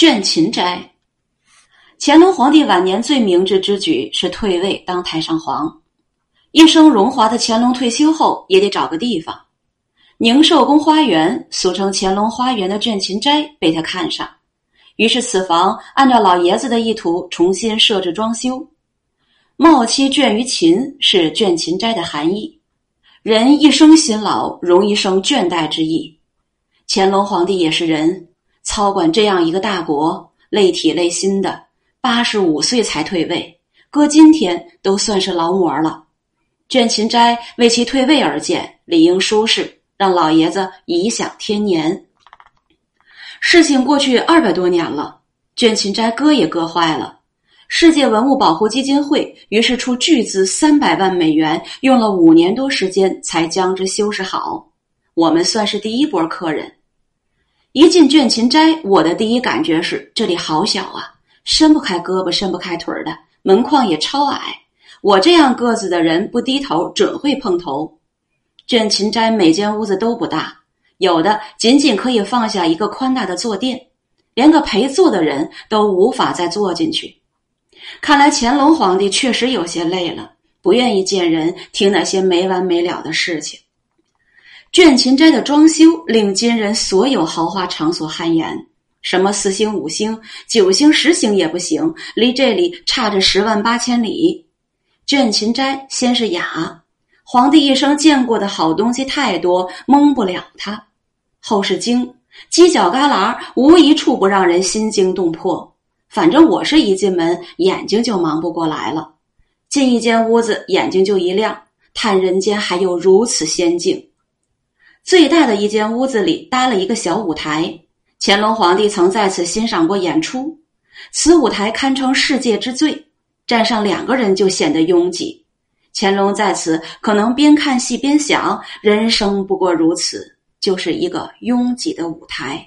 倦勤斋。乾隆皇帝晚年最明智之举是退位当太上皇。一生荣华的乾隆退休后也得找个地方。宁寿宫花园，俗称乾隆花园的倦勤斋被他看上，于是此房按照老爷子的意图重新设置装修。茂妻倦于勤是倦勤斋的含义。人一生辛劳，容易生倦怠之意。乾隆皇帝也是人，操管这样一个大国，累体累心的，八十五岁才退位，搁今天都算是劳模了。倦勤斋为其退位而建，理应舒适，让老爷子颐享天年。事情过去二百多年了，倦勤斋搁也搁坏了。世界文物保护基金会于是出巨资三百万美元，用了五年多时间才将之修饰好。我们算是第一波客人。一进倦勤斋，我的第一感觉是这里好小啊，伸不开胳膊，伸不开腿的，门框也超矮。我这样个子的人不低头，准会碰头。倦勤斋每间屋子都不大，有的仅仅可以放下一个宽大的坐垫，连个陪坐的人都无法再坐进去。看来乾隆皇帝确实有些累了，不愿意见人，听那些没完没了的事情。倦勤斋的装修令今人所有豪华场所汗颜，什么四星、五星、九星、十星也不行，离这里差着十万八千里。倦勤斋先是雅，皇帝一生见过的好东西太多，蒙不了他；后是精，犄角旮旯无一处不让人心惊动魄。反正我是一进门，眼睛就忙不过来了。进一间屋子，眼睛就一亮，叹人间还有如此仙境。最大的一间屋子里搭了一个小舞台，乾隆皇帝曾在此欣赏过演出。此舞台堪称世界之最，站上两个人就显得拥挤。乾隆在此可能边看戏边想：人生不过如此，就是一个拥挤的舞台。